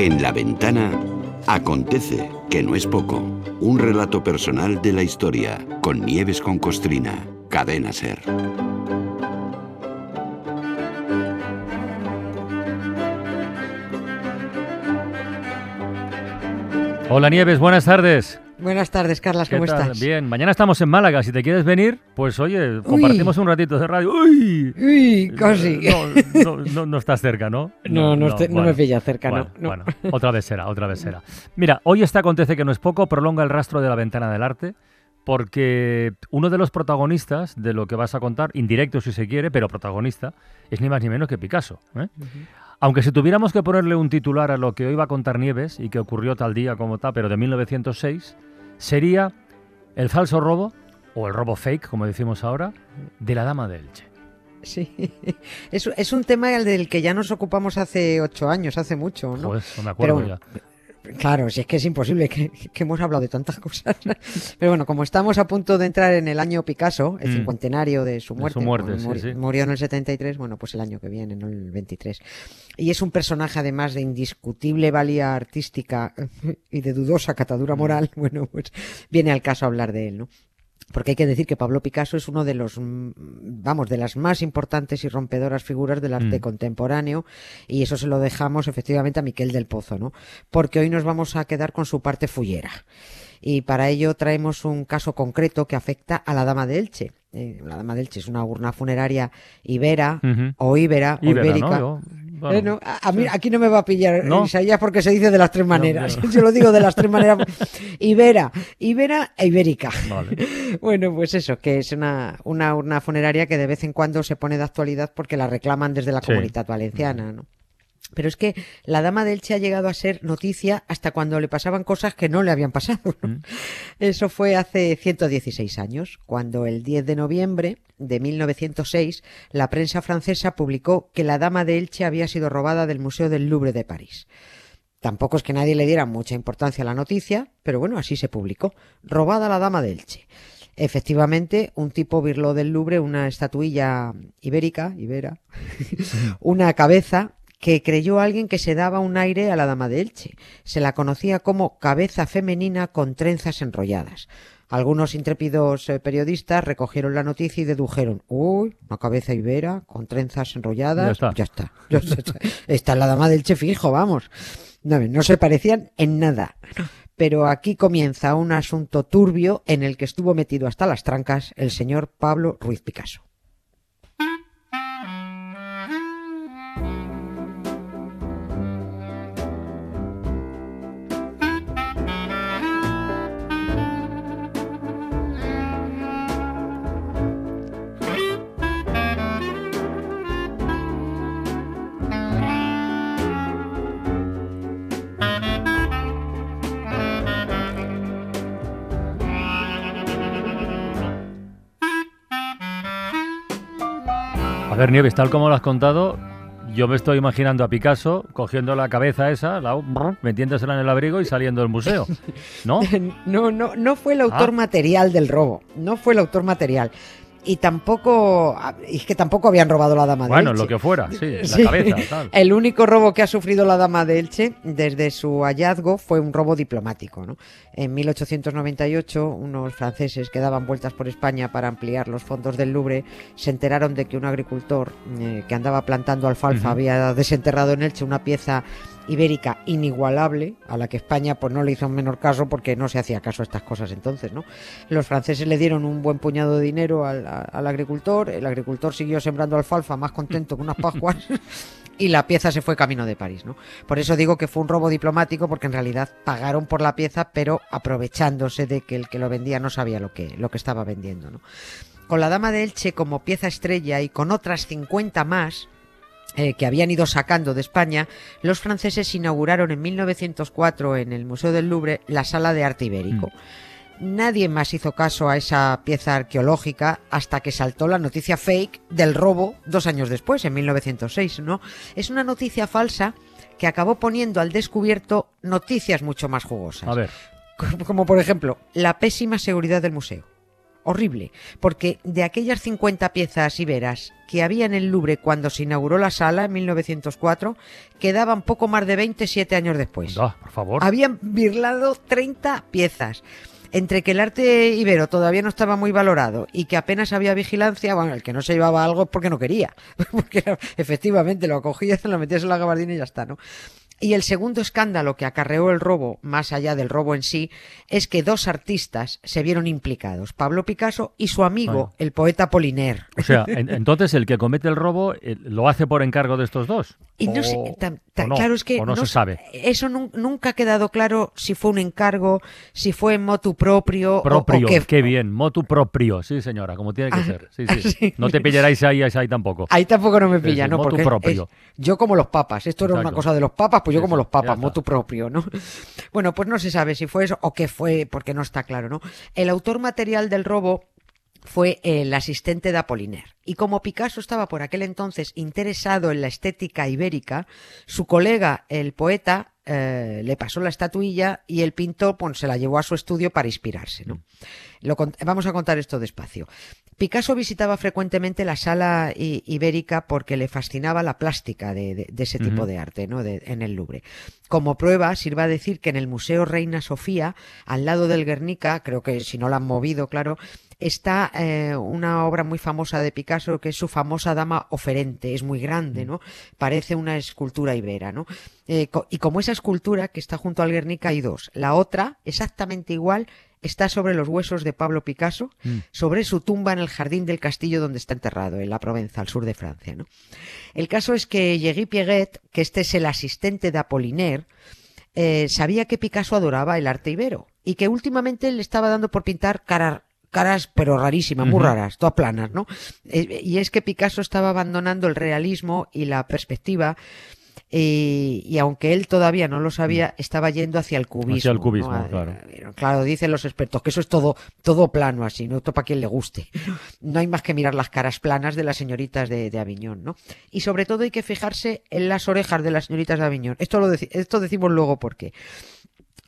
En la ventana acontece, que no es poco, un relato personal de la historia con Nieves con Costrina, cadena ser. Hola Nieves, buenas tardes. Buenas tardes, Carlas, ¿Qué ¿cómo tal? estás? Bien, mañana estamos en Málaga. Si te quieres venir, pues oye, compartimos un ratito de radio. ¡Uy! Uy, casi. No, no, no, no estás cerca, ¿no? No, no, estoy- no me pilla cerca, bueno, no, no. Bueno, otra vez será, otra vez será. Mira, hoy este acontece que no es poco, prolonga el rastro de la ventana del arte, porque uno de los protagonistas de lo que vas a contar, indirecto si se quiere, pero protagonista, es ni más ni menos que Picasso. ¿eh? Aunque si tuviéramos que ponerle un titular a lo que hoy va a contar Nieves y que ocurrió tal día como tal, pero de 1906, sería el falso robo, o el robo fake, como decimos ahora, de la dama de Elche. Sí. Es, es un tema del que ya nos ocupamos hace ocho años, hace mucho, ¿no? Pues no me acuerdo Pero- ya. Claro, si es que es imposible, que, que hemos hablado de tantas cosas. Pero bueno, como estamos a punto de entrar en el año Picasso, el Mm. cincuentenario de su De muerte, su muerte, bueno, sí, muri- sí. murió en el 73, bueno, pues el año que viene, no el 23. Y es un personaje además de indiscutible valía artística y de dudosa catadura moral, bueno, pues viene al caso hablar de él, ¿no? Porque hay que decir que Pablo Picasso es uno de los, mm, vamos, de las más importantes y rompedoras figuras del arte Mm. contemporáneo y eso se lo dejamos efectivamente a Miquel del Pozo, ¿no? Porque hoy nos vamos a quedar con su parte fullera. Y para ello traemos un caso concreto que afecta a la Dama de Elche. Eh, la Dama de Elche es una urna funeraria ibera o ibera o ibérica. ¿no? Bueno, Eh, no, a, a mí aquí no me va a pillar ¿No? Isaías porque se dice de las tres maneras. yo no. Yo lo digo de las tres maneras. Ibera, ibera e ibérica. Vale. Bueno, pues eso, que es una, una urna funeraria que de vez en cuando se pone de actualidad porque la reclaman desde la Sí. comunidad valenciana, ¿no? Pero es que la dama de Elche ha llegado a ser noticia hasta cuando le pasaban cosas que no le habían pasado. ¿no? Mm. Eso fue hace 116 años, cuando el 10 de noviembre de 1906 la prensa francesa publicó que la dama de Elche había sido robada del Museo del Louvre de París. Tampoco es que nadie le diera mucha importancia a la noticia, pero bueno, así se publicó. Robada la dama de Elche. Efectivamente, un tipo birló del Louvre una estatuilla ibérica, ibera, una cabeza que creyó alguien que se daba un aire a la dama de Elche. Se la conocía como cabeza femenina con trenzas enrolladas. Algunos intrépidos eh, periodistas recogieron la noticia y dedujeron, uy, una cabeza ibera con trenzas enrolladas. Ya está. Ya está. Ya está. Esta es la dama del Che fijo, vamos. No, no se parecían en nada. Pero aquí comienza un asunto turbio en el que estuvo metido hasta las trancas el señor Pablo Ruiz Picasso. Ver, Nieves, tal como lo has contado, yo me estoy imaginando a Picasso cogiendo la cabeza esa, la, metiéndosela en el abrigo y saliendo del museo. ¿No? No, no, no fue el autor Ah. material del robo. No fue el autor material. Y tampoco, y es que tampoco habían robado la dama de Bueno, Elche. lo que fuera, sí, la Sí. cabeza, tal. El único robo que ha sufrido la dama de Elche desde su hallazgo fue un robo diplomático. ¿no? En 1898, unos franceses que daban vueltas por España para ampliar los fondos del Louvre se enteraron de que un agricultor eh, que andaba plantando alfalfa había desenterrado en Elche una pieza ibérica inigualable a la que España pues no le hizo menor caso porque no se hacía caso a estas cosas entonces, ¿no? Los franceses le dieron un buen puñado de dinero al agricultor, el agricultor siguió sembrando alfalfa más contento que unas pascuas y la pieza se fue camino de París, ¿no? Por eso digo que fue un robo diplomático porque en realidad pagaron por la pieza pero aprovechándose de que el que lo vendía no sabía lo que, lo que estaba vendiendo, ¿no? Con la Dama de Elche como pieza estrella y con otras 50 más, eh, que habían ido sacando de España, los franceses inauguraron en 1904 en el Museo del Louvre la Sala de Arte Ibérico. Nadie más hizo caso a esa pieza arqueológica hasta que saltó la noticia fake del robo dos años después, en 1906, ¿no? Es una noticia falsa que acabó poniendo al descubierto noticias mucho más jugosas. A ver, Como por ejemplo, la pésima seguridad del museo. Horrible, porque de aquellas 50 piezas iberas que había en el Louvre cuando se inauguró la sala en 1904, quedaban poco más de 27 años después. Por favor. Habían birlado 30 piezas. Entre que el arte ibero todavía no estaba muy valorado y que apenas había vigilancia, bueno, el que no se llevaba algo es porque no quería. Porque efectivamente lo acogías, lo metías en la gabardina y ya está, ¿no? Y el segundo escándalo que acarreó el robo, más allá del robo en sí, es que dos artistas se vieron implicados, Pablo Picasso y su amigo, Bueno. el poeta Poliner. O sea, en- entonces el que comete el robo eh, lo hace por encargo de estos dos. Y no O- sé, tan- tan- o no, claro es que o no, se s- sabe. Eso nun- nunca ha quedado claro si fue un encargo, si fue en motu propio, o- Proprio, o, qué. qué bien, motu proprio, sí señora, como tiene que Ah, ser. Sí, sí. sí. No te pillaréis ahí, ahí tampoco. Ahí tampoco no me pilla, ¿no? motu Porque propio. es- yo como los papas, esto era una Exacto. cosa de los papas, pues yo como los papas, motu propio, ¿no? Bueno, pues no se sabe si fue eso o qué fue, porque no está claro, ¿no? El autor material del robo fue el asistente de Apollinaire. Y como Picasso estaba por aquel entonces interesado en la estética ibérica, su colega, el poeta, eh, le pasó la estatuilla y el pintor pues, se la llevó a su estudio para inspirarse. ¿no? Lo vamos a contar esto despacio. Picasso visitaba frecuentemente la sala i- ibérica porque le fascinaba la plástica de, de- de ese tipo de arte ¿no? de- en el Louvre. Como prueba, sirva decir que en el Museo Reina Sofía, al lado del Guernica, creo que si no la han movido, claro, está eh, una obra muy famosa de Picasso que es su famosa Dama Oferente. Es muy grande, ¿no? Parece una escultura ibera, ¿no? Eh, co- y como esa escultura que está junto al Guernica hay dos. La otra, exactamente igual, está sobre los huesos de Pablo Picasso, Mm. sobre su tumba en el jardín del castillo donde está enterrado, en la Provenza, al sur de Francia, ¿no? El caso es que Yegui Pieguet, que este es el asistente de Apollinaire, eh, sabía que Picasso adoraba el arte ibero y que últimamente le estaba dando por pintar caras caras pero rarísimas, muy raras, todas planas, ¿no? Eh, y es que Picasso estaba abandonando el realismo y la perspectiva y, y aunque él todavía no lo sabía, estaba yendo hacia el cubismo. Mm. Hacia el cubismo, A- claro. a- Claro, dicen los expertos que eso es todo, todo plano así, ¿no? Esto para quien le guste. No hay más que mirar las caras planas de las señoritas de, de Aviñón, ¿no? Y sobre todo hay que fijarse en las orejas de las señoritas de Aviñón. Esto, lo esto decimos luego por qué.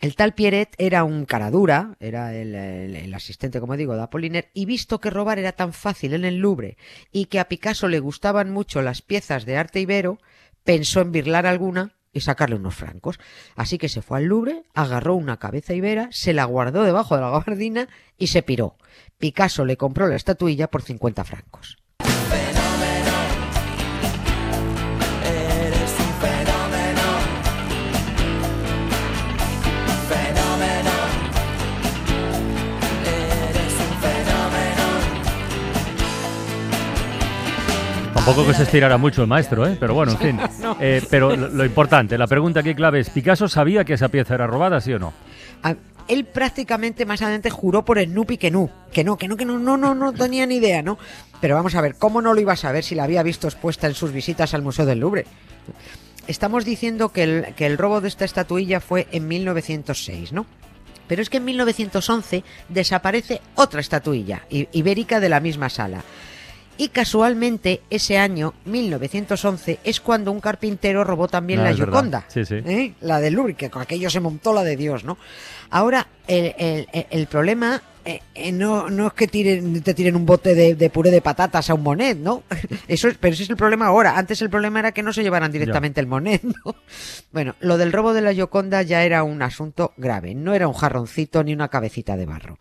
El tal Pierret era un caradura, era el, asistente, como digo, de Apollinaire, y visto que robar era tan fácil en el Louvre y que a Picasso le gustaban mucho las piezas de arte ibero, pensó en birlar alguna y sacarle unos francos. Así que se fue al Louvre, agarró una cabeza ibera, se la guardó debajo de la gabardina y se piró. Picasso le compró la estatuilla por 50 francos. Tampoco que se estirara mucho el maestro, ¿eh? Pero bueno, en fin. Eh, pero lo, lo importante, la pregunta aquí clave es, ¿Picasso sabía que esa pieza era robada, sí o no? A- él prácticamente más adelante juró por el Nupi que no, que no, que no, que no, no, no, no tenía ni idea, ¿no? Pero vamos a ver, ¿cómo no lo iba a saber si la había visto expuesta en sus visitas al Museo del Louvre? Estamos diciendo que el, que el robo de esta estatuilla fue en 1906, ¿no? Pero es que en 1911 desaparece otra estatuilla, ibérica de la misma sala. Y casualmente ese año, 1911, es cuando un carpintero robó también la. Gioconda. Sí, sí. ¿eh? La del Louvre, que con aquello se montó la de Dios, ¿no? Ahora, el, el- el- el problema eh, eh, no, no es que tiren, te tiren un bote de, de puré de patatas a un monet, ¿no? Eso es, pero ese es el problema ahora. Antes el problema era que no se llevaran directamente el monet, ¿no? Bueno, lo del robo de la Gioconda ya era un asunto grave. No era un jarroncito ni una cabecita de barro.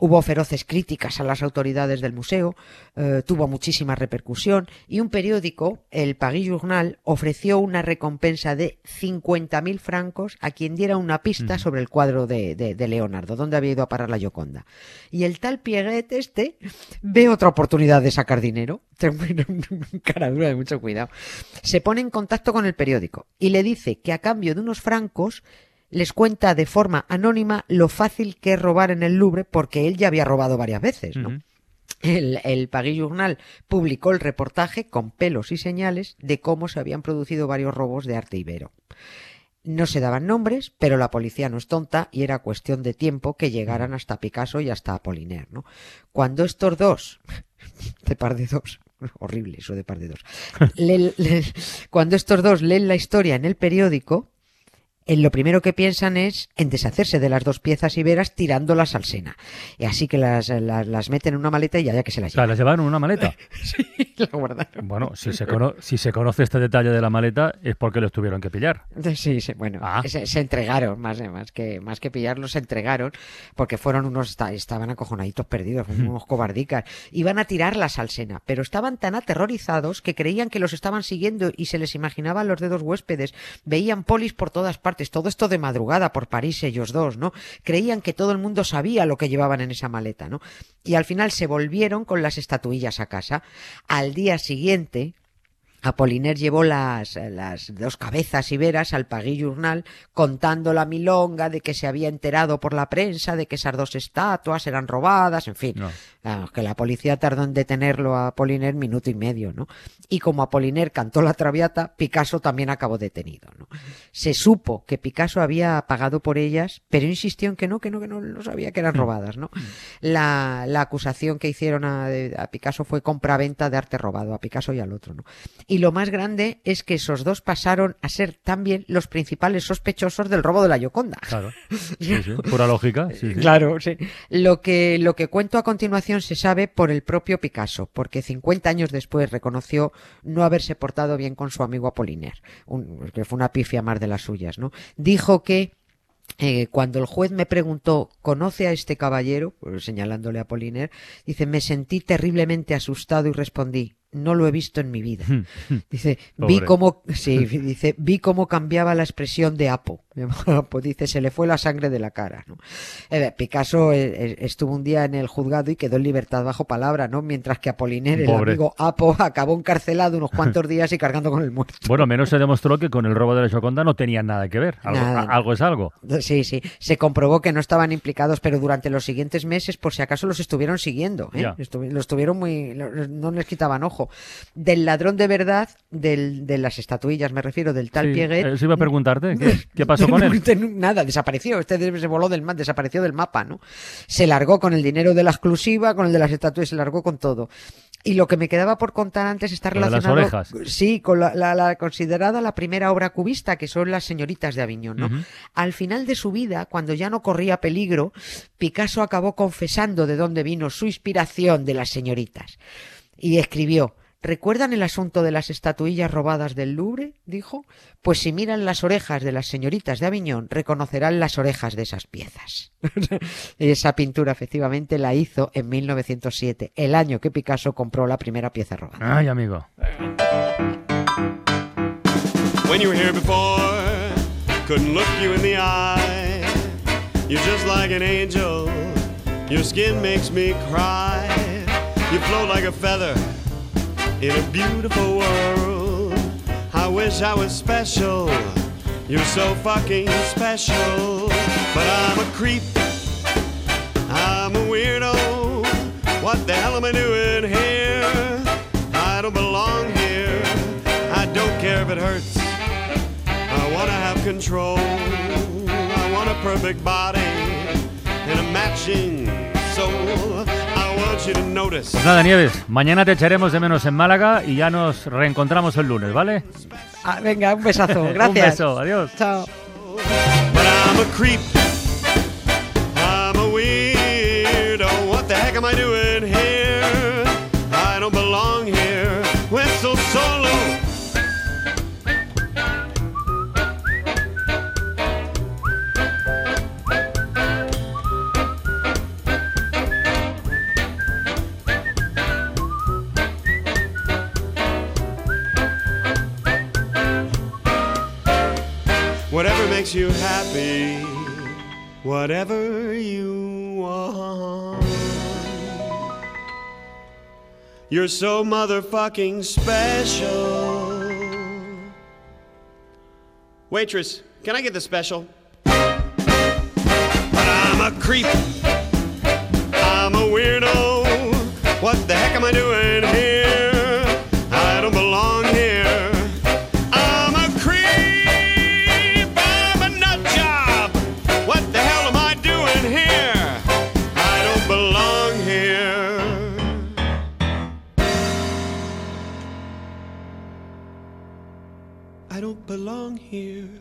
Hubo feroces críticas a las autoridades del museo, eh, tuvo muchísima repercusión y un periódico, el Paris Journal, ofreció una recompensa de 50.000 francos a quien diera una pista sobre el cuadro de, de- de Leonardo, dónde había ido a parar la Gioconda. Y el tal Pierret este ve otra oportunidad de sacar dinero. Cara dura de mucho cuidado. Se pone en contacto con el periódico y le dice que a cambio de unos francos les cuenta de forma anónima lo fácil que es robar en el Louvre porque él ya había robado varias veces, ¿no? El, el Paris Journal publicó el reportaje con pelos y señales de cómo se habían producido varios robos de arte ibero. No se daban nombres, pero la policía no es tonta y era cuestión de tiempo que llegaran hasta Picasso y hasta Apollinaire, ¿no? Cuando estos dos, de par de dos, horrible eso de par de dos, cuando estos dos leen la historia en el periódico, en lo primero que piensan es en deshacerse de las dos piezas iberas tirándolas al Sena. Y así que las, las, las meten en una maleta y ya, ya que se las O sea, llevan. las llevaron en una maleta. la guardaron. Bueno, si se, cono- si se conoce este detalle de la maleta es porque los tuvieron que pillar. Sí, sí, bueno, Ah. se, se entregaron, más, más, que, más que pillarlos, se entregaron, porque fueron unos, esta- estaban acojonaditos perdidos, unos cobardicas. Iban a tirarlas al Sena, pero estaban tan aterrorizados que creían que los estaban siguiendo y se les imaginaban los dedos huéspedes. Veían polis por todas partes, todo esto de madrugada por París ellos dos, ¿no? Creían que todo el mundo sabía lo que llevaban en esa maleta, ¿no? Y al final se volvieron con las estatuillas a casa. Al día siguiente, Apoliner llevó las, las dos cabezas iberas al Pagui Journal contando la milonga de que se había enterado por la prensa de que esas dos estatuas eran robadas, en fin. No. Que la policía tardó en detenerlo a Apoliner minuto y medio, ¿no? Y como Apoliner cantó la traviata, Picasso también acabó detenido, ¿no? Se supo que Picasso había pagado por ellas, pero insistió en que no, que no, que no, no sabía que eran robadas, ¿no? La, la acusación que hicieron a, a Picasso fue compraventa de arte robado, a Picasso y al otro, ¿no? Y lo más grande es que esos dos pasaron a ser también los principales sospechosos del robo de la Gioconda. Claro. Sí, sí. Pura lógica. sí. Claro, sí. Lo que, lo que cuento a continuación se sabe por el propio Picasso, porque 50 años después reconoció no haberse portado bien con su amigo Apollinaire, un- que fue una pifia más de las suyas, ¿no? Dijo que eh, cuando el juez me preguntó, ¿conoce a este caballero? Pues señalándole a Apollinaire, dice, me sentí terriblemente asustado y respondí, no lo he visto en mi vida. Dice, vi cómo, sí, dice, vi cómo cambiaba la expresión de Apo. Dice, se le fue la sangre de la cara, ¿no? Eh, Picasso eh, eh, estuvo un día en el juzgado y quedó en libertad bajo palabra, ¿no? Mientras que Apoliner, el amigo Apo, acabó encarcelado unos cuantos días y cargando con el muerto. Bueno, menos se demostró que con el robo de la Gioconda no tenían nada que ver. Algo, Nada, a- no. algo es algo. Sí, sí. Se comprobó que no estaban implicados, pero durante los siguientes meses, por si acaso, los estuvieron siguiendo. ¿eh? Los tuvieron muy. No les quitaban ojo. Del ladrón de verdad, del, de las estatuillas, me refiero, del tal Sí, Pieguet. Eso iba a preguntarte. ¿Qué, qué pasó con él? Nada, desapareció. Este se voló del mapa, desapareció del mapa, ¿no? Se largó con el dinero de la exclusiva, con el de las estatuas, se largó con todo. Y lo que me quedaba por contar antes está de las relacionado. orejas. Sí, con la, la- la considerada la primera obra cubista, que son las señoritas de Aviñón. Al final de su vida, cuando ya no corría peligro, Picasso acabó confesando de dónde vino su inspiración de las señoritas. Y escribió, ¿recuerdan el asunto de las estatuillas robadas del Louvre? dijo. Pues si miran las orejas de las señoritas de Aviñón, reconocerán las orejas de esas piezas. Esa pintura efectivamente la hizo en 1907, el año que Picasso compró la primera pieza robada. Ay, amigo. When you were here before, couldn't look you in the eye. You're just like an angel. Your skin makes me cry. You float like a feather in a beautiful world. I wish I was special. You're so fucking special. But I'm a creep. I'm a weirdo. What the hell am I doing here? I don't belong here. I don't care if it hurts. I wanna have control. I want a perfect body and a matching soul. I want you to notice. Pues nada, Nieves, mañana te echaremos de menos en Málaga y ya nos reencontramos el lunes, ¿vale? Ah, venga, un besazo. Gracias. Un beso, adiós. Chao. But I'm a whatever you want. You're so motherfucking special. Waitress, can I get the special? But I'm a creep. I'm a weirdo. Belong here.